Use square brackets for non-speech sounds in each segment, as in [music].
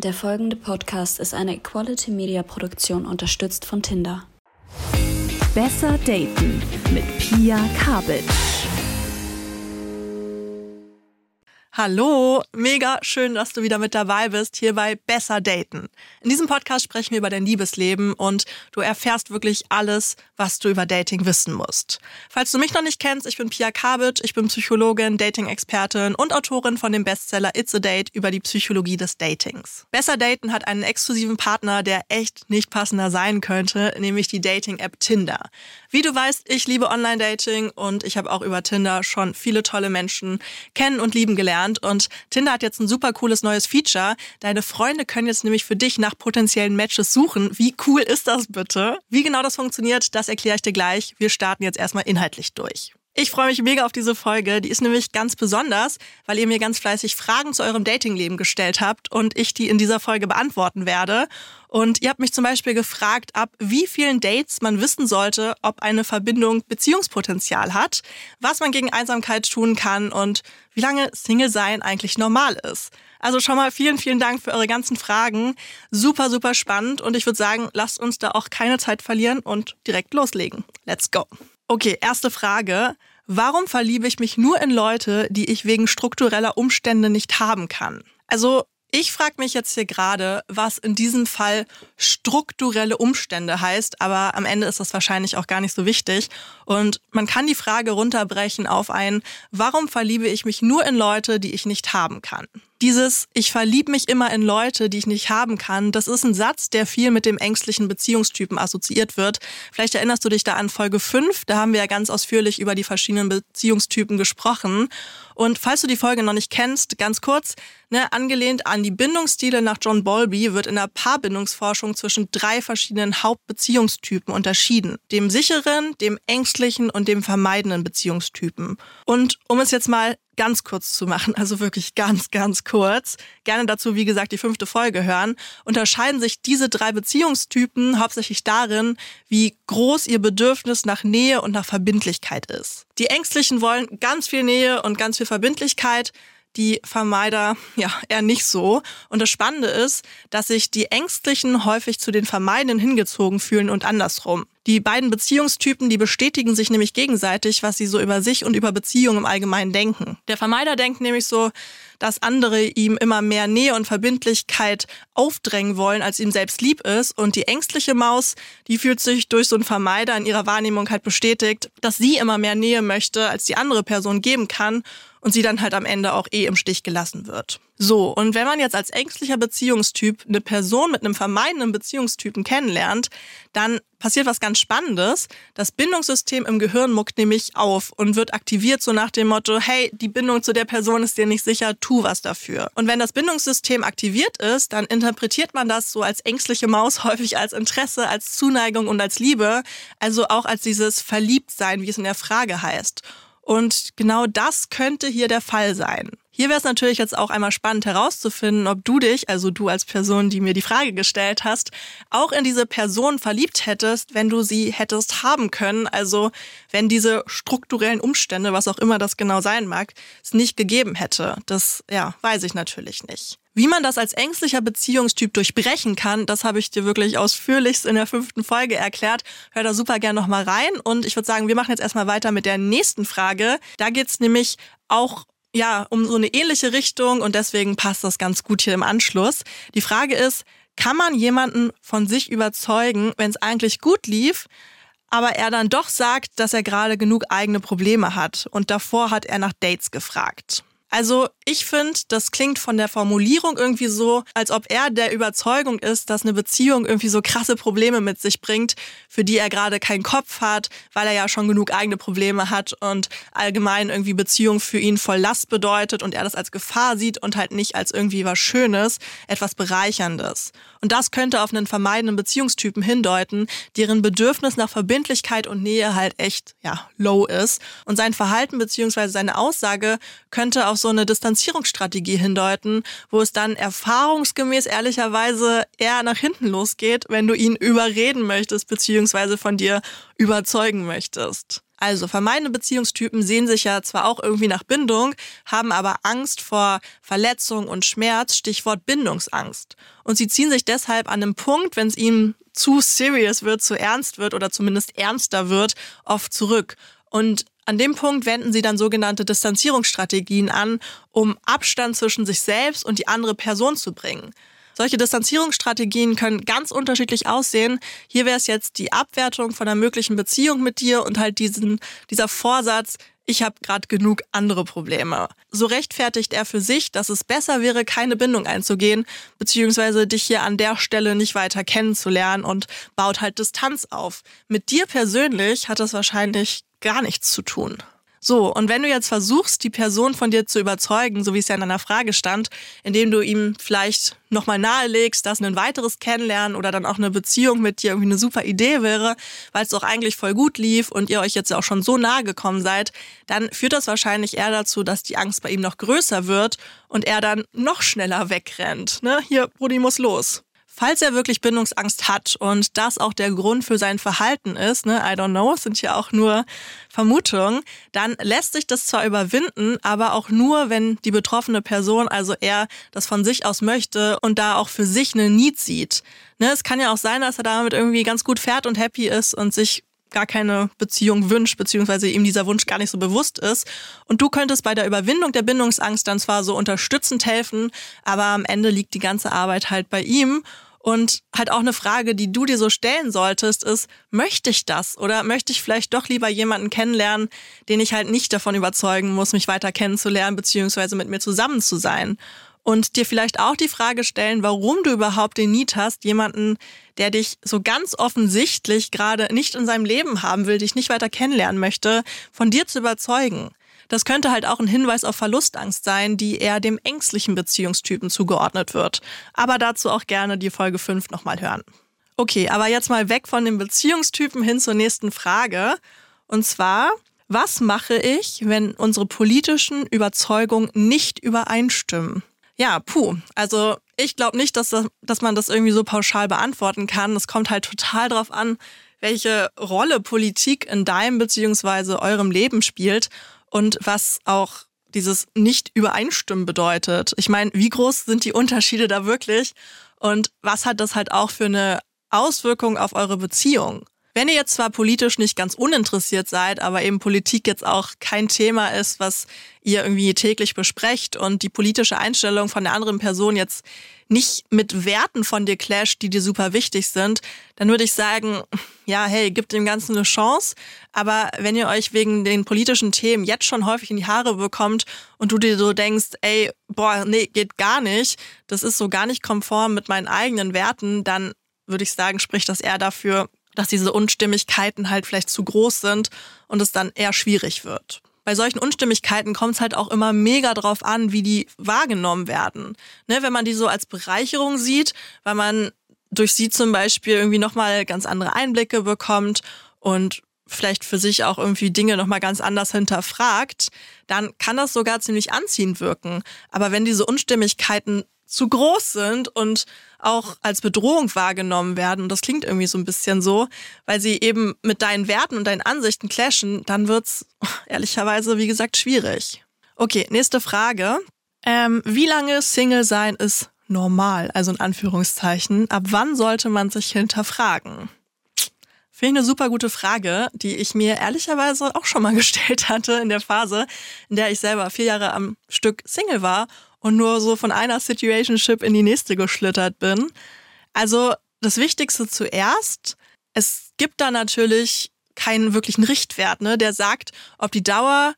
Der folgende Podcast ist eine Equality Media Produktion unterstützt von Tinder. Besser daten mit Pia Kabitsch. Hallo, mega schön, dass du wieder mit dabei bist hier bei Besser Daten. In diesem Podcast sprechen wir über dein Liebesleben und du erfährst wirklich alles, was du über Dating wissen musst. Falls du mich noch nicht kennst, ich bin Pia Kabitsch, ich bin Psychologin, Dating-Expertin und Autorin von dem Bestseller It's a Date über die Psychologie des Datings. Besser Daten hat einen exklusiven Partner, der echt nicht passender sein könnte, nämlich die Dating-App Tinder. Wie du weißt, ich liebe Online-Dating und ich habe auch über Tinder schon viele tolle Menschen kennen und lieben gelernt und Tinder hat jetzt ein super cooles neues Feature. Deine Freunde können jetzt nämlich für dich nach potenziellen Matches suchen. Wie cool ist das bitte? Wie genau das funktioniert, das erkläre ich dir gleich. Wir starten jetzt erstmal inhaltlich durch. Ich freue mich mega auf diese Folge. Die ist nämlich ganz besonders, weil ihr mir ganz fleißig Fragen zu eurem Datingleben gestellt habt und ich die in dieser Folge beantworten werde. Und ihr habt mich zum Beispiel gefragt, ab wie vielen Dates man wissen sollte, ob eine Verbindung Beziehungspotenzial hat, was man gegen Einsamkeit tun kann und wie lange Single sein eigentlich normal ist. Also schon mal vielen, vielen Dank für eure ganzen Fragen. Super, super spannend und ich würde sagen, lasst uns da auch keine Zeit verlieren und direkt loslegen. Let's go. Okay, erste Frage. Warum verliebe ich mich nur in Leute, die ich wegen struktureller Umstände nicht haben kann? Also ich frage mich jetzt hier gerade, was in diesem Fall strukturelle Umstände heißt, aber am Ende ist das wahrscheinlich auch gar nicht so wichtig. Und man kann die Frage runterbrechen auf ein, warum verliebe ich mich nur in Leute, die ich nicht haben kann? Dieses Ich verliebe mich immer in Leute, die ich nicht haben kann, das ist ein Satz, der viel mit dem ängstlichen Beziehungstypen assoziiert wird. Vielleicht erinnerst du dich da an Folge 5, da haben wir ja ganz ausführlich über die verschiedenen Beziehungstypen gesprochen. Und falls du die Folge noch nicht kennst, ganz kurz, ne, angelehnt an die Bindungsstile nach John Bowlby wird in der Paarbindungsforschung zwischen drei verschiedenen Hauptbeziehungstypen unterschieden. Dem sicheren, dem ängstlichen und dem vermeidenden Beziehungstypen. Und um es jetzt mal ganz kurz zu machen, also wirklich ganz, ganz kurz, gerne dazu, wie gesagt, die fünfte Folge hören, unterscheiden sich diese drei Beziehungstypen hauptsächlich darin, wie groß ihr Bedürfnis nach Nähe und nach Verbindlichkeit ist. Die Ängstlichen wollen ganz viel Nähe und ganz viel Verbindlichkeit die Vermeider ja eher nicht so. Und das Spannende ist, dass sich die Ängstlichen häufig zu den Vermeidenden hingezogen fühlen und andersrum. Die beiden Beziehungstypen, die bestätigen sich nämlich gegenseitig, was sie so über sich und über Beziehungen im Allgemeinen denken. Der Vermeider denkt nämlich so, dass andere ihm immer mehr Nähe und Verbindlichkeit aufdrängen wollen, als ihm selbst lieb ist. Und die ängstliche Maus, die fühlt sich durch so einen Vermeider in ihrer Wahrnehmung halt bestätigt, dass sie immer mehr Nähe möchte, als die andere Person geben kann und sie dann halt am Ende auch eh im Stich gelassen wird. So, und wenn man jetzt als ängstlicher Beziehungstyp eine Person mit einem vermeidenden Beziehungstypen kennenlernt, dann passiert was ganz Spannendes. Das Bindungssystem im Gehirn muckt nämlich auf und wird aktiviert so nach dem Motto, hey, die Bindung zu der Person ist dir nicht sicher, tu was dafür. Und wenn das Bindungssystem aktiviert ist, dann interpretiert man das so als ängstliche Maus [laughs] häufig als Interesse, als Zuneigung und als Liebe, also auch als dieses Verliebtsein, wie es in der Frage heißt. Und genau das könnte hier der Fall sein. Hier wäre es natürlich jetzt auch einmal spannend herauszufinden, ob du dich, also du als Person, die mir die Frage gestellt hast, auch in diese Person verliebt hättest, wenn du sie hättest haben können. Also wenn diese strukturellen Umstände, was auch immer das genau sein mag, es nicht gegeben hätte. Das, ja, weiß ich natürlich nicht. Wie man das als ängstlicher Beziehungstyp durchbrechen kann, das habe ich dir wirklich ausführlichst in der fünften Folge erklärt. Hör da super gerne nochmal rein. Und ich würde sagen, wir machen jetzt erstmal weiter mit der nächsten Frage. Da geht es nämlich auch ja, um so eine ähnliche Richtung und deswegen passt das ganz gut hier im Anschluss. Die Frage ist, kann man jemanden von sich überzeugen, wenn es eigentlich gut lief, aber er dann doch sagt, dass er gerade genug eigene Probleme hat und davor hat er nach Dates gefragt? Also ich finde, das klingt von der Formulierung irgendwie so, als ob er der Überzeugung ist, dass eine Beziehung irgendwie so krasse Probleme mit sich bringt, für die er gerade keinen Kopf hat, weil er ja schon genug eigene Probleme hat und allgemein irgendwie Beziehung für ihn voll Last bedeutet und er das als Gefahr sieht und halt nicht als irgendwie was Schönes, etwas Bereicherndes. Und das könnte auf einen vermeidenden Beziehungstypen hindeuten, deren Bedürfnis nach Verbindlichkeit und Nähe halt echt, ja, low ist. Und sein Verhalten beziehungsweise seine Aussage könnte auf so eine Distanzierungsstrategie hindeuten, wo es dann erfahrungsgemäß ehrlicherweise eher nach hinten losgeht, wenn du ihn überreden möchtest beziehungsweise von dir überzeugen möchtest. Also vermeidende Beziehungstypen sehen sich ja zwar auch irgendwie nach Bindung, haben aber Angst vor Verletzung und Schmerz, Stichwort Bindungsangst. Und sie ziehen sich deshalb an einem Punkt, wenn es ihnen zu serious wird, zu ernst wird oder zumindest ernster wird, oft zurück. Und an dem Punkt wenden sie dann sogenannte Distanzierungsstrategien an, um Abstand zwischen sich selbst und die andere Person zu bringen. Solche Distanzierungsstrategien können ganz unterschiedlich aussehen. Hier wäre es jetzt die Abwertung von einer möglichen Beziehung mit dir und halt diesen, dieser Vorsatz, ich habe gerade genug andere Probleme. So rechtfertigt er für sich, dass es besser wäre, keine Bindung einzugehen, beziehungsweise dich hier an der Stelle nicht weiter kennenzulernen und baut halt Distanz auf. Mit dir persönlich hat das wahrscheinlich gar nichts zu tun. So, und wenn du jetzt versuchst, die Person von dir zu überzeugen, so wie es ja in deiner Frage stand, indem du ihm vielleicht nochmal nahelegst, dass ein weiteres Kennenlernen oder dann auch eine Beziehung mit dir irgendwie eine super Idee wäre, weil es doch eigentlich voll gut lief und ihr euch jetzt auch schon so nahe gekommen seid, dann führt das wahrscheinlich eher dazu, dass die Angst bei ihm noch größer wird und er dann noch schneller wegrennt. Ne? Hier, Brudi muss los. Falls er wirklich Bindungsangst hat und das auch der Grund für sein Verhalten ist, ne, I don't know, sind ja auch nur Vermutungen, dann lässt sich das zwar überwinden, aber auch nur, wenn die betroffene Person, also er, das von sich aus möchte und da auch für sich eine Need sieht. Ne, es kann ja auch sein, dass er damit irgendwie ganz gut fährt und happy ist und sich gar keine Beziehung wünscht, beziehungsweise ihm dieser Wunsch gar nicht so bewusst ist. Und du könntest bei der Überwindung der Bindungsangst dann zwar so unterstützend helfen, aber am Ende liegt die ganze Arbeit halt bei ihm. Und halt auch eine Frage, die du dir so stellen solltest, ist, möchte ich das? Oder möchte ich vielleicht doch lieber jemanden kennenlernen, den ich halt nicht davon überzeugen muss, mich weiter kennenzulernen, beziehungsweise mit mir zusammen zu sein? Und dir vielleicht auch die Frage stellen, warum du überhaupt den Need hast, jemanden, der dich so ganz offensichtlich gerade nicht in seinem Leben haben will, dich nicht weiter kennenlernen möchte, von dir zu überzeugen. Das könnte halt auch ein Hinweis auf Verlustangst sein, die eher dem ängstlichen Beziehungstypen zugeordnet wird. Aber dazu auch gerne die Folge 5 nochmal hören. Okay, aber jetzt mal weg von den Beziehungstypen hin zur nächsten Frage. Und zwar, was mache ich, wenn unsere politischen Überzeugungen nicht übereinstimmen? Ja, puh. Also ich glaube nicht, dass, das, dass man das irgendwie so pauschal beantworten kann. Es kommt halt total drauf an, welche Rolle Politik in deinem bzw. eurem Leben spielt und was auch dieses Nicht-Übereinstimmen bedeutet. Ich meine, wie groß sind die Unterschiede da wirklich und was hat das halt auch für eine Auswirkung auf eure Beziehung? Wenn ihr jetzt zwar politisch nicht ganz uninteressiert seid, aber eben Politik jetzt auch kein Thema ist, was ihr irgendwie täglich besprecht und die politische Einstellung von der anderen Person jetzt nicht mit Werten von dir clasht, die dir super wichtig sind, dann würde ich sagen, ja, hey, gibt dem Ganzen eine Chance. Aber wenn ihr euch wegen den politischen Themen jetzt schon häufig in die Haare bekommt und du dir so denkst, ey, boah, nee, geht gar nicht, das ist so gar nicht konform mit meinen eigenen Werten, dann würde ich sagen, spricht das eher dafür, dass diese Unstimmigkeiten halt vielleicht zu groß sind und es dann eher schwierig wird bei solchen Unstimmigkeiten kommt es halt auch immer mega drauf an, wie die wahrgenommen werden. Ne, wenn man die so als Bereicherung sieht, weil man durch sie zum Beispiel irgendwie nochmal ganz andere Einblicke bekommt und vielleicht für sich auch irgendwie Dinge nochmal ganz anders hinterfragt, dann kann das sogar ziemlich anziehend wirken. Aber wenn diese Unstimmigkeiten zu groß sind und auch als Bedrohung wahrgenommen werden, und das klingt irgendwie so ein bisschen so, weil sie eben mit deinen Werten und deinen Ansichten clashen, dann wird's [laughs] ehrlicherweise, wie gesagt, schwierig. Okay, nächste Frage. Ähm, wie lange Single sein ist normal, also in Anführungszeichen? Ab wann sollte man sich hinterfragen? Finde ich eine super gute Frage, die ich mir ehrlicherweise auch schon mal [laughs] gestellt hatte in der Phase, in der ich selber vier Jahre am Stück Single war und nur so von einer Situationship in die nächste geschlittert bin. Also das Wichtigste zuerst, es gibt da natürlich keinen wirklichen Richtwert, ne, der sagt, ob die Dauer,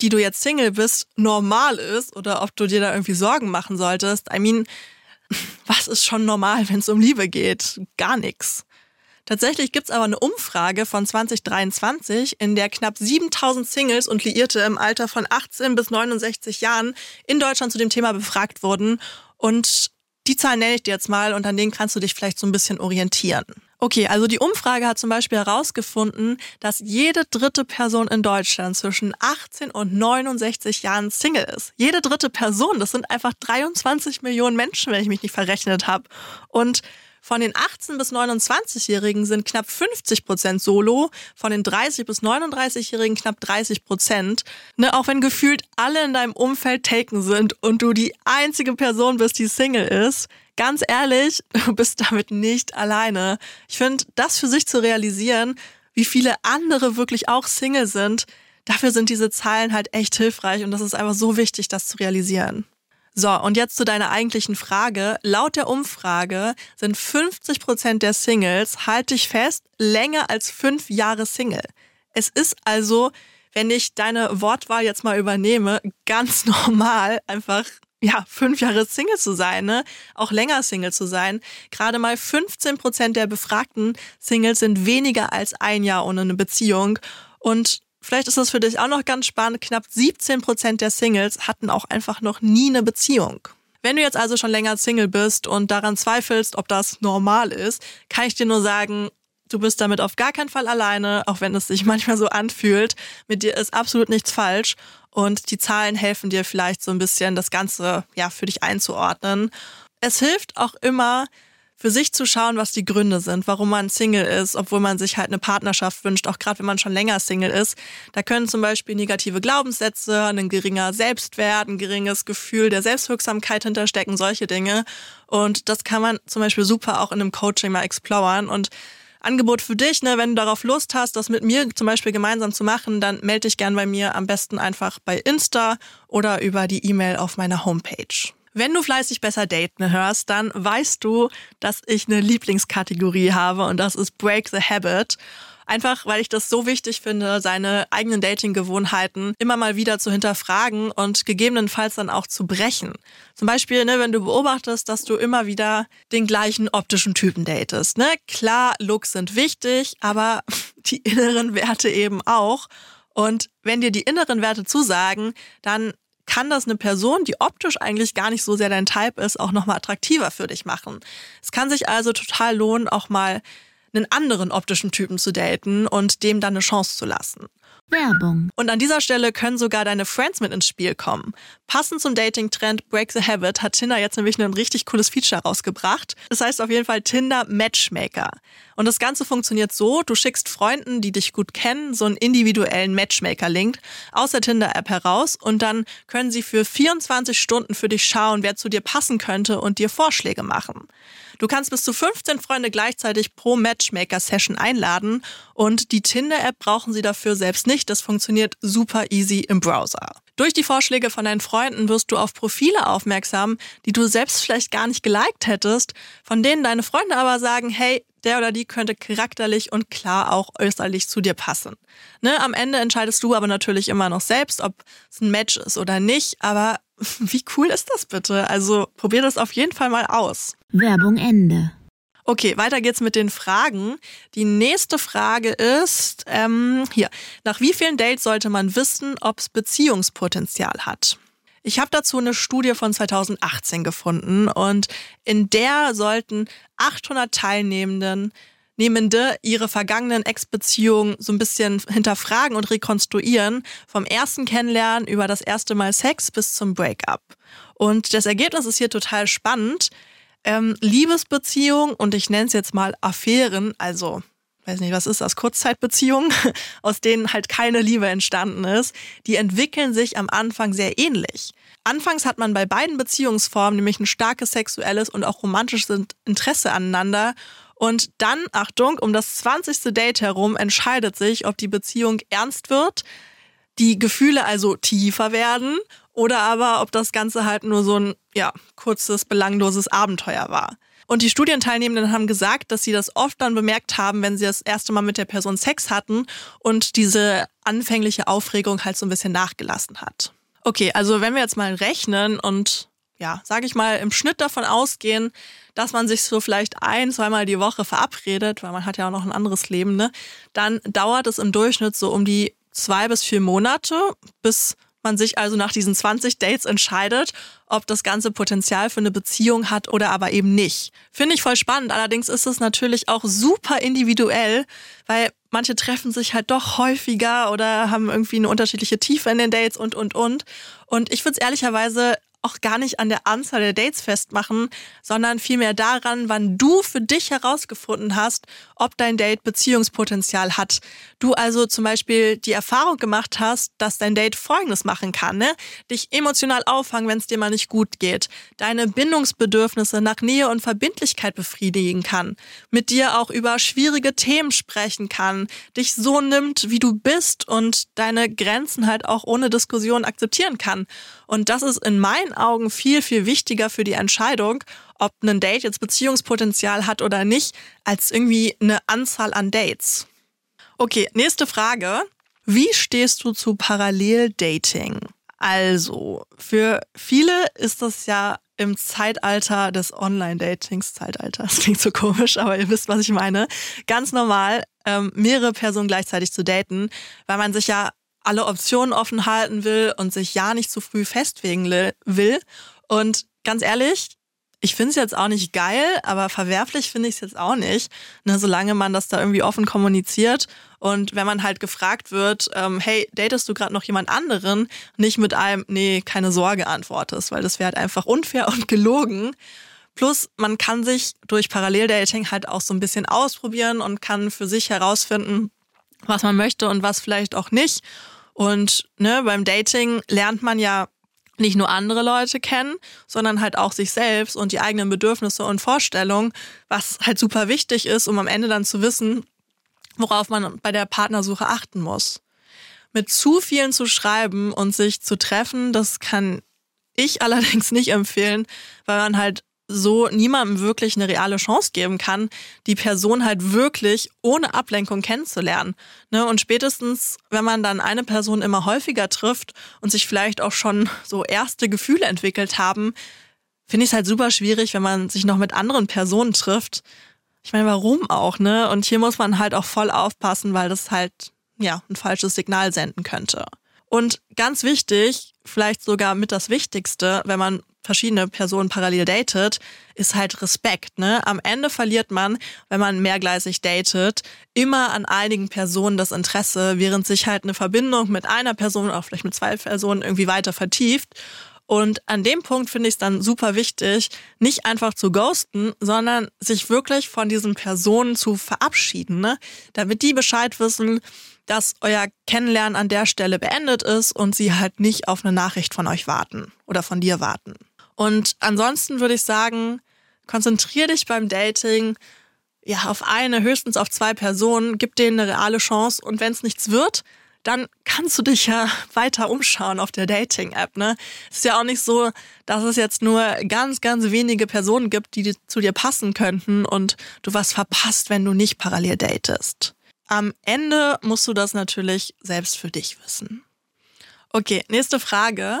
die du jetzt Single bist, normal ist oder ob du dir da irgendwie Sorgen machen solltest. I mean, [laughs] was ist schon normal, wenn es um Liebe geht? Gar nichts. Tatsächlich gibt's aber eine Umfrage von 2023, in der knapp 7000 Singles und Liierte im Alter von 18 bis 69 Jahren in Deutschland zu dem Thema befragt wurden. Und die Zahlen nenne ich dir jetzt mal und an denen kannst du dich vielleicht so ein bisschen orientieren. Okay, also die Umfrage hat zum Beispiel herausgefunden, dass jede dritte Person in Deutschland zwischen 18 und 69 Jahren Single ist. Jede dritte Person, das sind einfach 23 Millionen Menschen, wenn ich mich nicht verrechnet habe. Und Von den 18- bis 29-Jährigen sind knapp 50 Prozent solo, von den 30- bis 39-Jährigen knapp 30 Prozent. Ne, auch wenn gefühlt alle in deinem Umfeld taken sind und du die einzige Person bist, die Single ist, ganz ehrlich, [laughs] du bist damit nicht alleine. Ich finde, das für sich zu realisieren, wie viele andere wirklich auch Single sind, dafür sind diese Zahlen halt echt hilfreich und das ist einfach so wichtig, das zu realisieren. So, und jetzt zu deiner eigentlichen Frage. Laut der Umfrage sind 50 Prozent der Singles, halte ich fest, länger als fünf Jahre Single. Es ist also, wenn ich deine Wortwahl jetzt mal übernehme, ganz [laughs] normal, einfach ja, fünf Jahre Single zu sein, ne? auch länger Single zu sein. Gerade mal 15 Prozent der befragten Singles sind weniger als ein Jahr ohne eine Beziehung. Und Vielleicht ist das für dich auch noch ganz spannend. Knapp 17 Prozent der Singles hatten auch einfach noch nie eine Beziehung. Wenn du jetzt also schon länger Single bist und daran zweifelst, ob das normal ist, kann ich dir nur sagen, du bist damit auf gar keinen Fall alleine, auch wenn es sich [laughs] manchmal so anfühlt. Mit dir ist absolut nichts falsch und die Zahlen helfen dir vielleicht so ein bisschen, das Ganze ja für dich einzuordnen. Es hilft auch immer, für sich zu schauen, was die Gründe sind, warum man Single ist, obwohl man sich halt eine Partnerschaft wünscht, auch gerade wenn man schon länger Single ist. Da können zum Beispiel negative Glaubenssätze, ein geringer Selbstwert, ein geringes Gefühl der Selbstwirksamkeit hinterstecken, solche Dinge. Und das kann man zum Beispiel super auch in einem Coaching mal exploren und Angebot für dich, ne, wenn du darauf Lust hast, das mit mir zum Beispiel gemeinsam zu machen, dann melde dich gern bei mir, am besten einfach bei Insta oder über die E-Mail auf meiner Homepage. Wenn du fleißig besser daten hörst, dann weißt du, dass ich eine Lieblingskategorie habe und das ist Break the Habit. Einfach, weil ich das so wichtig finde, seine eigenen Dating-Gewohnheiten immer mal wieder zu hinterfragen und gegebenenfalls dann auch zu brechen. Zum Beispiel, ne, wenn du beobachtest, dass du immer wieder den gleichen optischen Typen datest. Ne? Klar, Looks sind wichtig, aber [laughs] die inneren Werte eben auch. Und wenn dir die inneren Werte zusagen, dann kann das eine Person, die optisch eigentlich gar nicht so sehr dein Type ist, auch nochmal attraktiver für dich machen. Es kann sich also total lohnen, auch mal einen anderen optischen Typen zu daten und dem dann eine Chance zu lassen. Werbung. Und an dieser Stelle können sogar deine Friends mit ins Spiel kommen. Passend zum Dating-Trend Break the Habit hat Tinder jetzt nämlich ein richtig cooles Feature rausgebracht. Das heißt auf jeden Fall Tinder Matchmaker. Und das Ganze funktioniert so, du schickst Freunden, die dich gut kennen, so einen individuellen Matchmaker-Link aus der Tinder-App heraus und dann können sie für 24 Stunden für dich schauen, wer zu dir passen könnte und dir Vorschläge machen. Du kannst bis zu 15 Freunde gleichzeitig pro Matchmaker-Session einladen und die Tinder-App brauchen sie dafür selbst nicht. Das funktioniert super easy im Browser. Durch die Vorschläge von deinen Freunden wirst du auf Profile aufmerksam, die du selbst vielleicht gar nicht geliked hättest, von denen deine Freunde aber sagen, hey, der oder die könnte charakterlich und klar auch äußerlich zu dir passen. Ne, am Ende entscheidest du aber natürlich immer noch selbst, ob es ein Match ist oder nicht, aber [laughs] wie cool ist das bitte? Also probier das auf jeden Fall mal aus. Werbung Ende. Okay, weiter geht's mit den Fragen. Die nächste Frage ist, ähm, hier, nach wie vielen Dates sollte man wissen, ob es Beziehungspotenzial hat? Ich habe dazu eine Studie von 2018 gefunden und in der sollten 800 Teilnehmenden Nehmende ihre vergangenen Ex-Beziehungen so ein bisschen hinterfragen und rekonstruieren, vom ersten Kennenlernen über das erste Mal Sex bis zum Breakup. Und das Ergebnis ist hier total spannend. Ähm, Liebesbeziehungen und ich nenne es jetzt mal Affären, also weiß nicht, was ist das, Kurzzeitbeziehungen, [laughs] aus denen halt keine Liebe entstanden ist, die entwickeln sich am Anfang sehr ähnlich. Anfangs hat man bei beiden Beziehungsformen nämlich ein starkes sexuelles und auch romantisches Interesse aneinander und dann, Achtung, um das 20. Date herum entscheidet sich, ob die Beziehung ernst wird, die Gefühle also tiefer werden oder aber ob das Ganze halt nur so ein, ja, kurzes, belangloses Abenteuer war. Und die Studienteilnehmenden haben gesagt, dass sie das oft dann bemerkt haben, wenn sie das erste Mal mit der Person Sex hatten und diese anfängliche Aufregung halt so ein bisschen nachgelassen hat. Okay, also wenn wir jetzt mal rechnen und ja, sage ich mal, im Schnitt davon ausgehen, dass man sich so vielleicht ein, zweimal die Woche verabredet, weil man hat ja auch noch ein anderes Leben, ne? Dann dauert es im Durchschnitt so um die zwei bis vier Monate, bis man sich also nach diesen 20 Dates entscheidet, ob das ganze Potenzial für eine Beziehung hat oder aber eben nicht. Finde ich voll spannend. Allerdings ist es natürlich auch super individuell, weil manche treffen sich halt doch häufiger oder haben irgendwie eine unterschiedliche Tiefe in den Dates und, und, und. Und ich würde es ehrlicherweise auch gar nicht an der Anzahl der Dates festmachen, sondern vielmehr daran, wann du für dich herausgefunden hast, ob dein Date Beziehungspotenzial hat. Du also zum Beispiel die Erfahrung gemacht hast, dass dein Date Folgendes machen kann, ne? Dich emotional auffangen, wenn es dir mal nicht gut geht, deine Bindungsbedürfnisse nach Nähe und Verbindlichkeit befriedigen kann, mit dir auch über schwierige Themen sprechen kann, dich so nimmt, wie du bist und deine Grenzen halt auch ohne Diskussion akzeptieren kann. Und das ist in meinen Augen viel, viel wichtiger für die Entscheidung, ob ein Date jetzt Beziehungspotenzial hat oder nicht, als irgendwie eine Anzahl an Dates. Okay, nächste Frage. Wie stehst du zu Paralleldating? Also, für viele ist das ja im Zeitalter des Online-Datings, Zeitalter, [laughs] das klingt so komisch, aber ihr wisst, was ich meine, ganz normal, ähm, mehrere Personen gleichzeitig zu daten, weil man sich ja alle Optionen offen halten will und sich ja nicht zu früh festlegen will. Und ganz ehrlich, ich finde es jetzt auch nicht geil, aber verwerflich finde ich es jetzt auch nicht, ne, solange man das da irgendwie offen kommuniziert. Und wenn man halt gefragt wird, ähm, hey, datest du gerade noch jemand anderen, nicht mit einem, nee, keine Sorge antwortest, weil das wäre halt einfach unfair [laughs] und gelogen. Plus, man kann sich durch Paralleldating halt auch so ein bisschen ausprobieren und kann für sich herausfinden, was man möchte und was vielleicht auch nicht. Und ne, beim Dating lernt man ja nicht nur andere Leute kennen, sondern halt auch sich selbst und die eigenen Bedürfnisse und Vorstellungen, was halt super wichtig ist, um am Ende dann zu wissen, worauf man bei der Partnersuche achten muss. Mit zu vielen zu schreiben und sich zu treffen, das kann ich [laughs] allerdings nicht empfehlen, weil man halt so niemandem wirklich eine reale Chance geben kann, die Person halt wirklich ohne Ablenkung kennenzulernen. Ne? Und spätestens, wenn man dann eine Person immer häufiger trifft und sich vielleicht auch schon so erste Gefühle entwickelt haben, finde ich es halt super schwierig, wenn man sich noch mit anderen Personen trifft. Ich meine, warum auch, ne? Und hier muss man halt auch voll aufpassen, weil das halt, ja, ein falsches Signal senden könnte. Und ganz wichtig, vielleicht sogar mit das Wichtigste, wenn man verschiedene Personen parallel datet, ist halt Respekt. Ne? Am Ende verliert man, wenn man mehrgleisig datet, immer an einigen Personen das Interesse, während sich halt eine Verbindung mit einer Person, auch vielleicht mit zwei Personen irgendwie weiter vertieft. Und an dem Punkt finde ich es dann super wichtig, nicht einfach zu ghosten, sondern sich wirklich von diesen Personen zu verabschieden, ne? damit die Bescheid wissen, dass euer Kennenlernen an der Stelle beendet ist und sie halt nicht auf eine Nachricht von euch warten oder von dir warten. Und ansonsten würde ich sagen, konzentrier dich beim Dating ja auf eine, höchstens auf zwei Personen, gib denen eine reale Chance und wenn es nichts wird, dann kannst du dich ja [laughs] weiter umschauen auf der Dating-App. Ne? Es ist ja auch nicht so, dass es jetzt nur ganz, ganz wenige Personen gibt, die zu dir passen könnten und du was verpasst, wenn du nicht parallel datest. Am Ende musst du das natürlich selbst für dich wissen. Okay, nächste Frage.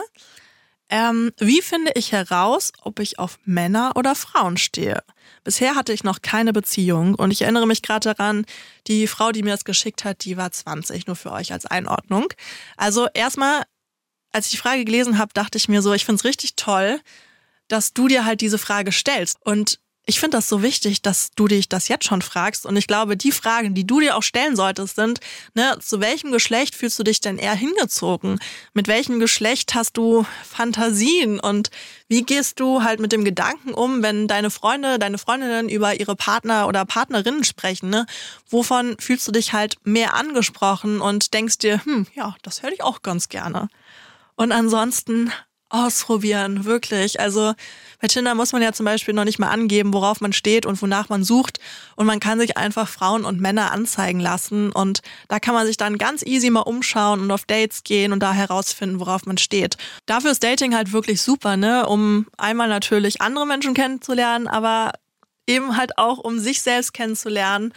Ähm, wie finde ich heraus, ob ich auf Männer oder Frauen stehe? Bisher hatte ich noch keine Beziehung und ich erinnere mich gerade daran, die Frau, die mir das geschickt hat, die war 20, nur für euch als Einordnung. Also erstmal, als ich die Frage gelesen habe, dachte ich mir so, ich finde es richtig toll, dass du dir halt diese Frage stellst. Und ich finde das so wichtig, dass du dich das jetzt schon fragst. Und ich glaube, die Fragen, die du dir auch stellen solltest, sind, ne, zu welchem Geschlecht fühlst du dich denn eher hingezogen? Mit welchem Geschlecht hast du Fantasien? Und wie gehst du halt mit dem Gedanken um, wenn deine Freunde, deine Freundinnen über ihre Partner oder Partnerinnen sprechen? Ne? Wovon fühlst du dich halt mehr angesprochen und denkst dir, hm, ja, das höre ich auch ganz gerne. Und ansonsten ausprobieren, wirklich. Also bei Tinder muss man ja zum Beispiel noch nicht mal angeben, worauf man steht und wonach man sucht. Und man kann sich einfach Frauen und Männer anzeigen lassen. Und da kann man sich dann ganz easy mal umschauen und auf Dates gehen und da herausfinden, worauf man steht. Dafür ist Dating halt wirklich super, ne? Um einmal natürlich andere Menschen kennenzulernen, aber eben halt auch, um sich selbst kennenzulernen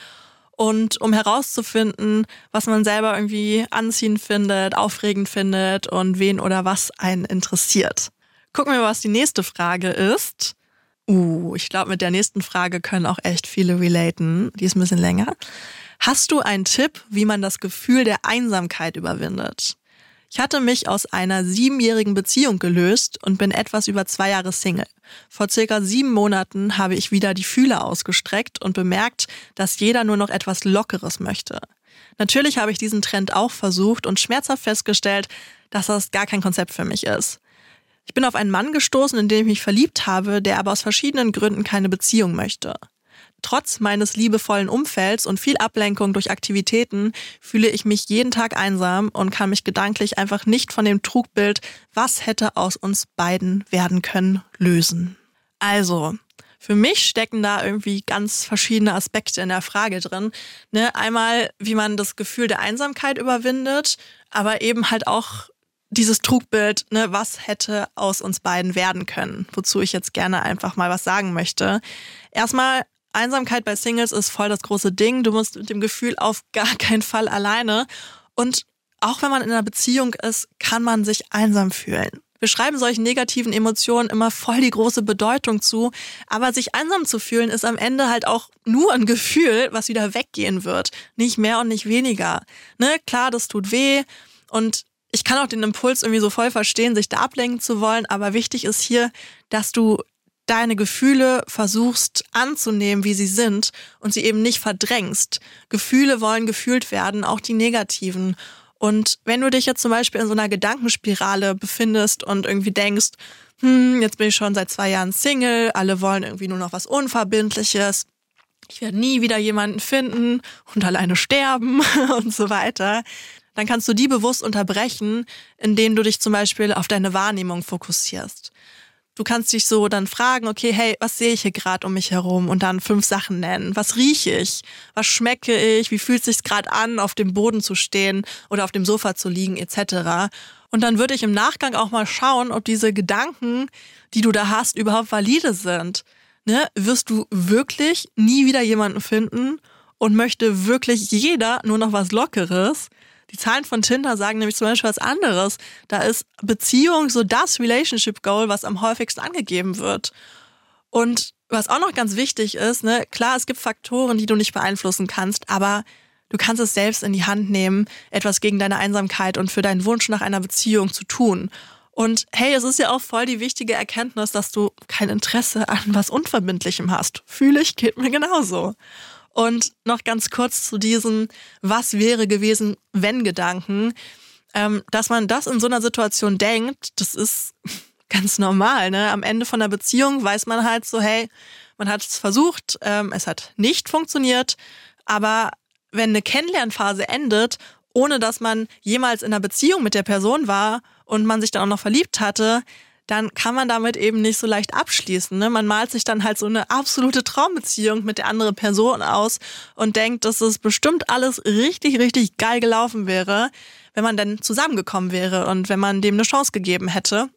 und um herauszufinden, was man selber irgendwie anziehend findet, aufregend findet und wen oder was einen interessiert. Gucken wir, was die nächste Frage ist. Uh, ich glaube, mit der nächsten Frage können auch echt viele relaten. Die ist ein bisschen länger. Hast du einen Tipp, wie man das Gefühl der Einsamkeit überwindet? Ich hatte mich aus einer siebenjährigen Beziehung gelöst und bin etwas über zwei Jahre Single. Vor circa sieben Monaten habe ich wieder die Fühler ausgestreckt und bemerkt, dass jeder nur noch etwas Lockeres möchte. Natürlich habe ich diesen Trend auch versucht und schmerzhaft festgestellt, dass das gar kein Konzept für mich ist. Ich bin auf einen Mann gestoßen, in den ich mich verliebt habe, der aber aus verschiedenen Gründen keine Beziehung möchte. Trotz meines liebevollen Umfelds und viel Ablenkung durch Aktivitäten fühle ich mich jeden Tag einsam und kann mich gedanklich einfach nicht von dem Trugbild, was hätte aus uns beiden werden können, lösen. Also, für mich stecken da irgendwie ganz verschiedene Aspekte in der Frage drin. Ne? Einmal, wie man das Gefühl der Einsamkeit überwindet, aber eben halt auch dieses Trugbild, ne, was hätte aus uns beiden werden können, wozu ich jetzt gerne einfach mal was sagen möchte. Erstmal Einsamkeit bei Singles ist voll das große Ding. Du musst mit dem Gefühl auf gar [laughs] keinen Fall alleine. Und auch wenn man in einer Beziehung ist, kann man sich einsam fühlen. Wir schreiben solchen negativen Emotionen immer voll die große Bedeutung zu. Aber sich einsam zu fühlen ist am Ende halt auch nur ein Gefühl, was wieder weggehen wird. Nicht mehr und nicht weniger. Ne? Klar, das tut weh. Und ich kann auch den Impuls irgendwie so voll verstehen, sich da ablenken zu wollen. Aber wichtig ist hier, dass du deine Gefühle versuchst anzunehmen, wie sie sind und sie eben nicht verdrängst. Gefühle wollen gefühlt werden, auch die negativen. Und wenn du dich jetzt zum Beispiel in so einer Gedankenspirale befindest und irgendwie denkst, hm, jetzt bin ich schon seit zwei Jahren Single, alle wollen irgendwie nur noch was Unverbindliches, ich werde nie wieder jemanden finden und alleine sterben [laughs] und so weiter, dann kannst du die bewusst unterbrechen, indem du dich zum Beispiel auf deine Wahrnehmung fokussierst. Du kannst dich so dann fragen, okay, hey, was sehe ich hier gerade um mich herum? Und dann fünf Sachen nennen. Was rieche ich? Was schmecke ich? Wie fühlt es sich gerade an, auf dem Boden zu stehen oder auf dem Sofa zu liegen, etc. Und dann würde ich im Nachgang auch mal schauen, ob diese Gedanken, die du da hast, überhaupt valide sind. Ne? Wirst du wirklich nie wieder jemanden finden und möchte wirklich jeder nur noch was Lockeres? Die Zahlen von Tinder sagen nämlich zum Beispiel was anderes. Da ist Beziehung so das Relationship Goal, was am häufigsten angegeben wird. Und was auch noch ganz wichtig ist, ne, klar, es gibt Faktoren, die du nicht beeinflussen kannst, aber du kannst es selbst in die Hand nehmen, etwas gegen deine Einsamkeit und für deinen Wunsch nach einer Beziehung zu tun. Und hey, es ist ja auch voll die wichtige Erkenntnis, dass du kein Interesse an was Unverbindlichem hast. Fühle ich, geht mir genauso. Und noch ganz kurz zu diesem Was wäre gewesen, wenn Gedanken. Ähm, dass man das in so einer Situation denkt, das ist [laughs] ganz normal. Ne? Am Ende von der Beziehung weiß man halt so, hey, man hat es versucht, ähm, es hat nicht funktioniert, aber wenn eine Kennenlernphase endet, ohne dass man jemals in einer Beziehung mit der Person war und man sich dann auch noch verliebt hatte, dann kann man damit eben nicht so leicht abschließen. Ne? Man malt sich dann halt so eine absolute Traumbeziehung mit der anderen Person aus und denkt, dass es bestimmt alles richtig, richtig geil gelaufen wäre, wenn man dann zusammengekommen wäre und wenn man dem eine Chance gegeben hätte.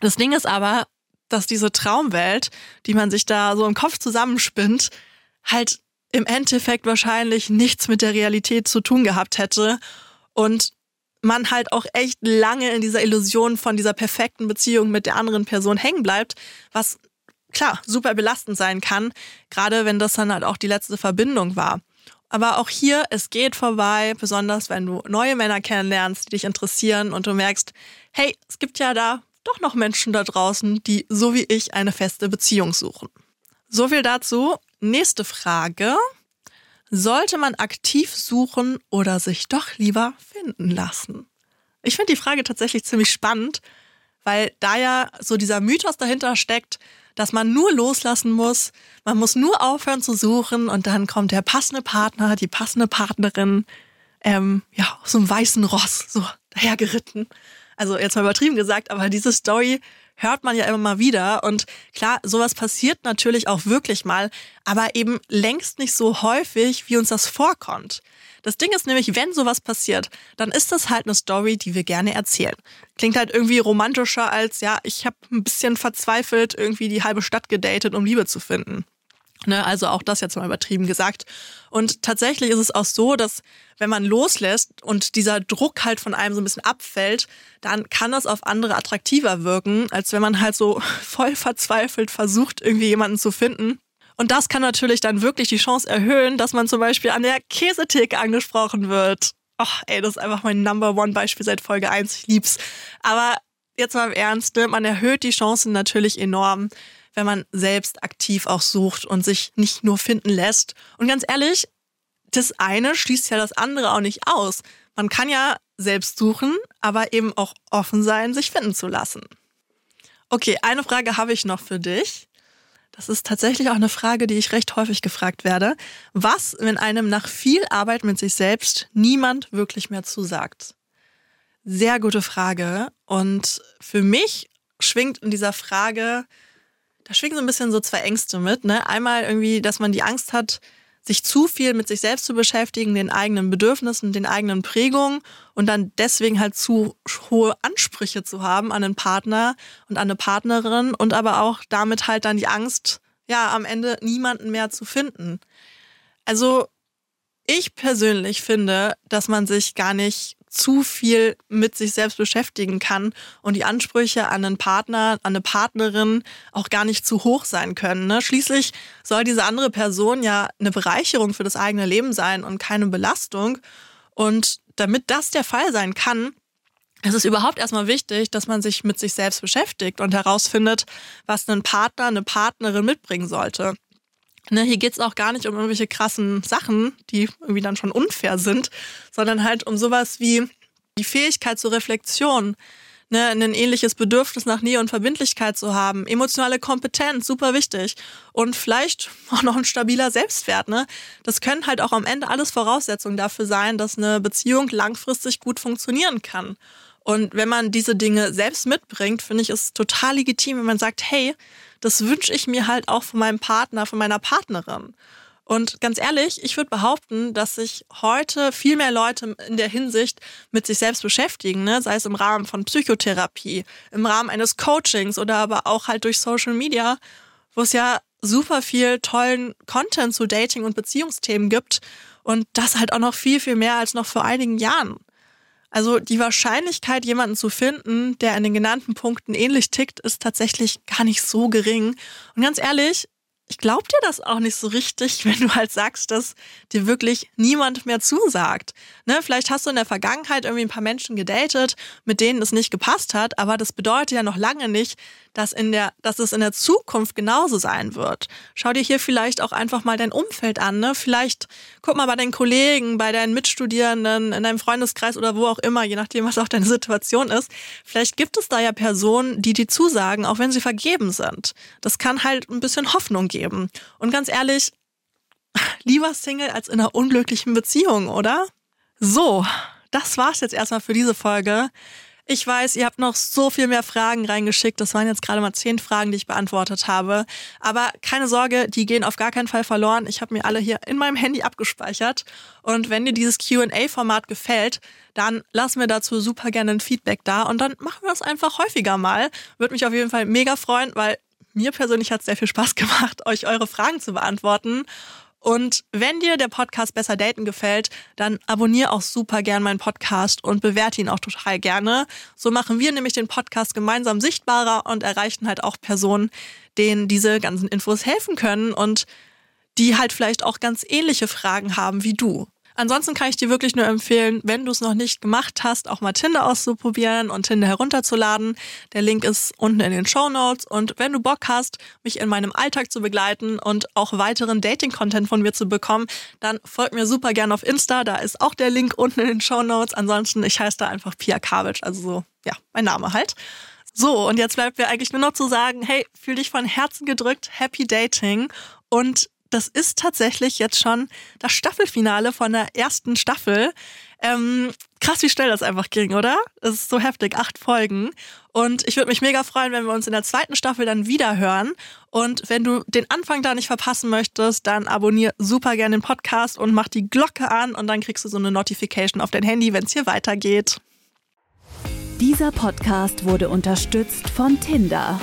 Das Ding ist aber, dass diese Traumwelt, die man sich da so im Kopf zusammenspinnt, halt im Endeffekt wahrscheinlich nichts mit der Realität zu tun gehabt hätte und man halt auch echt lange in dieser Illusion von dieser perfekten Beziehung mit der anderen Person hängen bleibt, was klar super belastend sein kann, gerade wenn das dann halt auch die letzte Verbindung war. Aber auch hier, es geht vorbei, besonders wenn du neue Männer kennenlernst, die dich interessieren und du merkst, hey, es gibt ja da doch noch Menschen da draußen, die so wie ich eine feste Beziehung suchen. So viel dazu. Nächste Frage. Sollte man aktiv suchen oder sich doch lieber finden lassen? Ich finde die Frage tatsächlich ziemlich spannend, weil da ja so dieser Mythos dahinter steckt, dass man nur loslassen muss, man muss nur aufhören zu suchen und dann kommt der passende Partner, die passende Partnerin, ähm, ja, auf so einem weißen Ross, so dahergeritten. Also jetzt mal übertrieben gesagt, aber diese Story hört man ja immer mal wieder. Und klar, sowas passiert natürlich auch wirklich mal, aber eben längst nicht so häufig, wie uns das vorkommt. Das Ding ist nämlich, wenn sowas passiert, dann ist das halt eine Story, die wir gerne erzählen. Klingt halt irgendwie romantischer als, ja, ich habe ein bisschen verzweifelt irgendwie die halbe Stadt gedatet, um Liebe zu finden. Ne, also auch das jetzt mal übertrieben gesagt. Und tatsächlich ist es auch so, dass wenn man loslässt und dieser Druck halt von einem so ein bisschen abfällt, dann kann das auf andere attraktiver wirken, als wenn man halt so [laughs] voll verzweifelt versucht, irgendwie jemanden zu finden. Und das kann natürlich dann wirklich die Chance erhöhen, dass man zum Beispiel an der Käsetheke angesprochen wird. Ach, ey, das ist einfach mein Number One Beispiel seit Folge 1. Ich lieb's. Aber jetzt mal im Ernst, ne? man erhöht die Chancen natürlich enorm wenn man selbst aktiv auch sucht und sich nicht nur finden lässt. Und ganz ehrlich, das eine schließt ja das andere auch nicht aus. Man kann ja selbst suchen, aber eben auch offen sein, sich finden zu lassen. Okay, eine Frage habe ich noch für dich. Das ist tatsächlich auch eine Frage, die ich recht häufig gefragt werde. Was, wenn einem nach viel Arbeit mit sich selbst niemand wirklich mehr zusagt? Sehr gute Frage. Und für mich schwingt in dieser Frage, da schwingen so ein bisschen so zwei Ängste mit. Ne? Einmal irgendwie, dass man die Angst hat, sich zu viel mit sich selbst zu beschäftigen, den eigenen Bedürfnissen, den eigenen Prägungen und dann deswegen halt zu hohe Ansprüche zu haben an einen Partner und an eine Partnerin und aber auch damit halt dann die Angst, ja, am Ende niemanden mehr zu finden. Also ich persönlich finde, dass man sich gar nicht zu viel mit sich selbst beschäftigen kann und die Ansprüche an einen Partner, an eine Partnerin auch gar nicht zu hoch sein können. Ne? Schließlich soll diese andere Person ja eine Bereicherung für das eigene Leben sein und keine Belastung. Und damit das der Fall sein kann, es ist überhaupt erstmal wichtig, dass man sich mit sich selbst beschäftigt und herausfindet, was ein Partner, eine Partnerin mitbringen sollte. Ne, hier geht es auch gar nicht um irgendwelche krassen Sachen, die irgendwie dann schon unfair sind, sondern halt um sowas wie die Fähigkeit zur Reflexion, ne, ein ähnliches Bedürfnis nach Nähe und Verbindlichkeit zu haben, emotionale Kompetenz, super wichtig. Und vielleicht auch noch ein stabiler Selbstwert. Ne? Das können halt auch am Ende alles Voraussetzungen dafür sein, dass eine Beziehung langfristig gut funktionieren kann. Und wenn man diese Dinge selbst mitbringt, finde ich es total legitim, wenn man sagt, hey, das wünsche ich mir halt auch von meinem Partner, von meiner Partnerin. Und ganz ehrlich, ich würde behaupten, dass sich heute viel mehr Leute in der Hinsicht mit sich selbst beschäftigen, ne? sei es im Rahmen von Psychotherapie, im Rahmen eines Coachings oder aber auch halt durch Social Media, wo es ja super viel tollen Content zu Dating- und Beziehungsthemen gibt und das halt auch noch viel, viel mehr als noch vor einigen Jahren. Also die Wahrscheinlichkeit, jemanden zu finden, der in den genannten Punkten ähnlich tickt, ist tatsächlich gar nicht so gering. Und ganz ehrlich, ich glaube dir das auch nicht so richtig, [laughs] wenn du halt sagst, dass dir wirklich niemand mehr zusagt. Ne, vielleicht hast du in der Vergangenheit irgendwie ein paar Menschen gedatet, mit denen es nicht gepasst hat, aber das bedeutet ja noch lange nicht, dass, in der, dass es in der Zukunft genauso sein wird. Schau dir hier vielleicht auch einfach mal dein Umfeld an. Ne? Vielleicht guck mal bei deinen Kollegen, bei deinen Mitstudierenden, in deinem Freundeskreis oder wo auch immer, je nachdem, was auch deine Situation ist. Vielleicht gibt es da ja Personen, die dir zusagen, auch wenn sie vergeben sind. Das kann halt ein bisschen Hoffnung geben. Und ganz ehrlich, [laughs] lieber Single als in einer unglücklichen Beziehung, oder? So, das war's jetzt erstmal für diese Folge. Ich weiß, ihr habt noch so viel mehr Fragen reingeschickt. Das waren jetzt gerade mal zehn Fragen, die ich beantwortet habe. Aber keine Sorge, die gehen auf gar keinen Fall verloren. Ich habe mir alle hier in meinem Handy abgespeichert. Und wenn dir dieses QA-Format gefällt, dann lass mir dazu super gerne ein Feedback da. Und dann machen wir das einfach häufiger mal. Würde mich auf jeden Fall mega freuen, weil mir persönlich hat es sehr viel Spaß [laughs] gemacht, euch eure Fragen zu beantworten. Und wenn dir der Podcast Besser Daten gefällt, dann abonniere auch super gern meinen Podcast und bewerte ihn auch total gerne. So machen wir nämlich den Podcast gemeinsam sichtbarer und erreichen halt auch Personen, denen diese ganzen Infos helfen können und die halt vielleicht auch ganz ähnliche Fragen haben wie du. Ansonsten kann ich dir wirklich nur empfehlen, wenn du es noch nicht gemacht hast, auch mal Tinder auszuprobieren und Tinder herunterzuladen. Der Link ist unten in den Show Notes. Und wenn du Bock hast, mich in meinem Alltag zu begleiten und auch weiteren Dating-Content von mir zu bekommen, dann folg mir super gerne auf Insta. Da ist auch der Link unten in den Show Notes. Ansonsten, ich heiße da einfach Pia Kavic, also so, ja, mein Name halt. So, und jetzt bleibt mir eigentlich nur noch zu sagen, hey, fühl dich von Herzen gedrückt, happy dating und das ist tatsächlich jetzt schon das Staffelfinale von der ersten Staffel. Ähm, krass, wie schnell das einfach ging, oder? Es ist so heftig, acht Folgen. Und ich würde mich mega freuen, wenn wir uns in der zweiten Staffel dann wieder hören. Und wenn du den Anfang da nicht verpassen möchtest, dann abonnier super gerne den Podcast und mach die Glocke an und dann kriegst du so eine Notification auf dein Handy, wenn es hier weitergeht. Dieser Podcast wurde unterstützt von Tinder.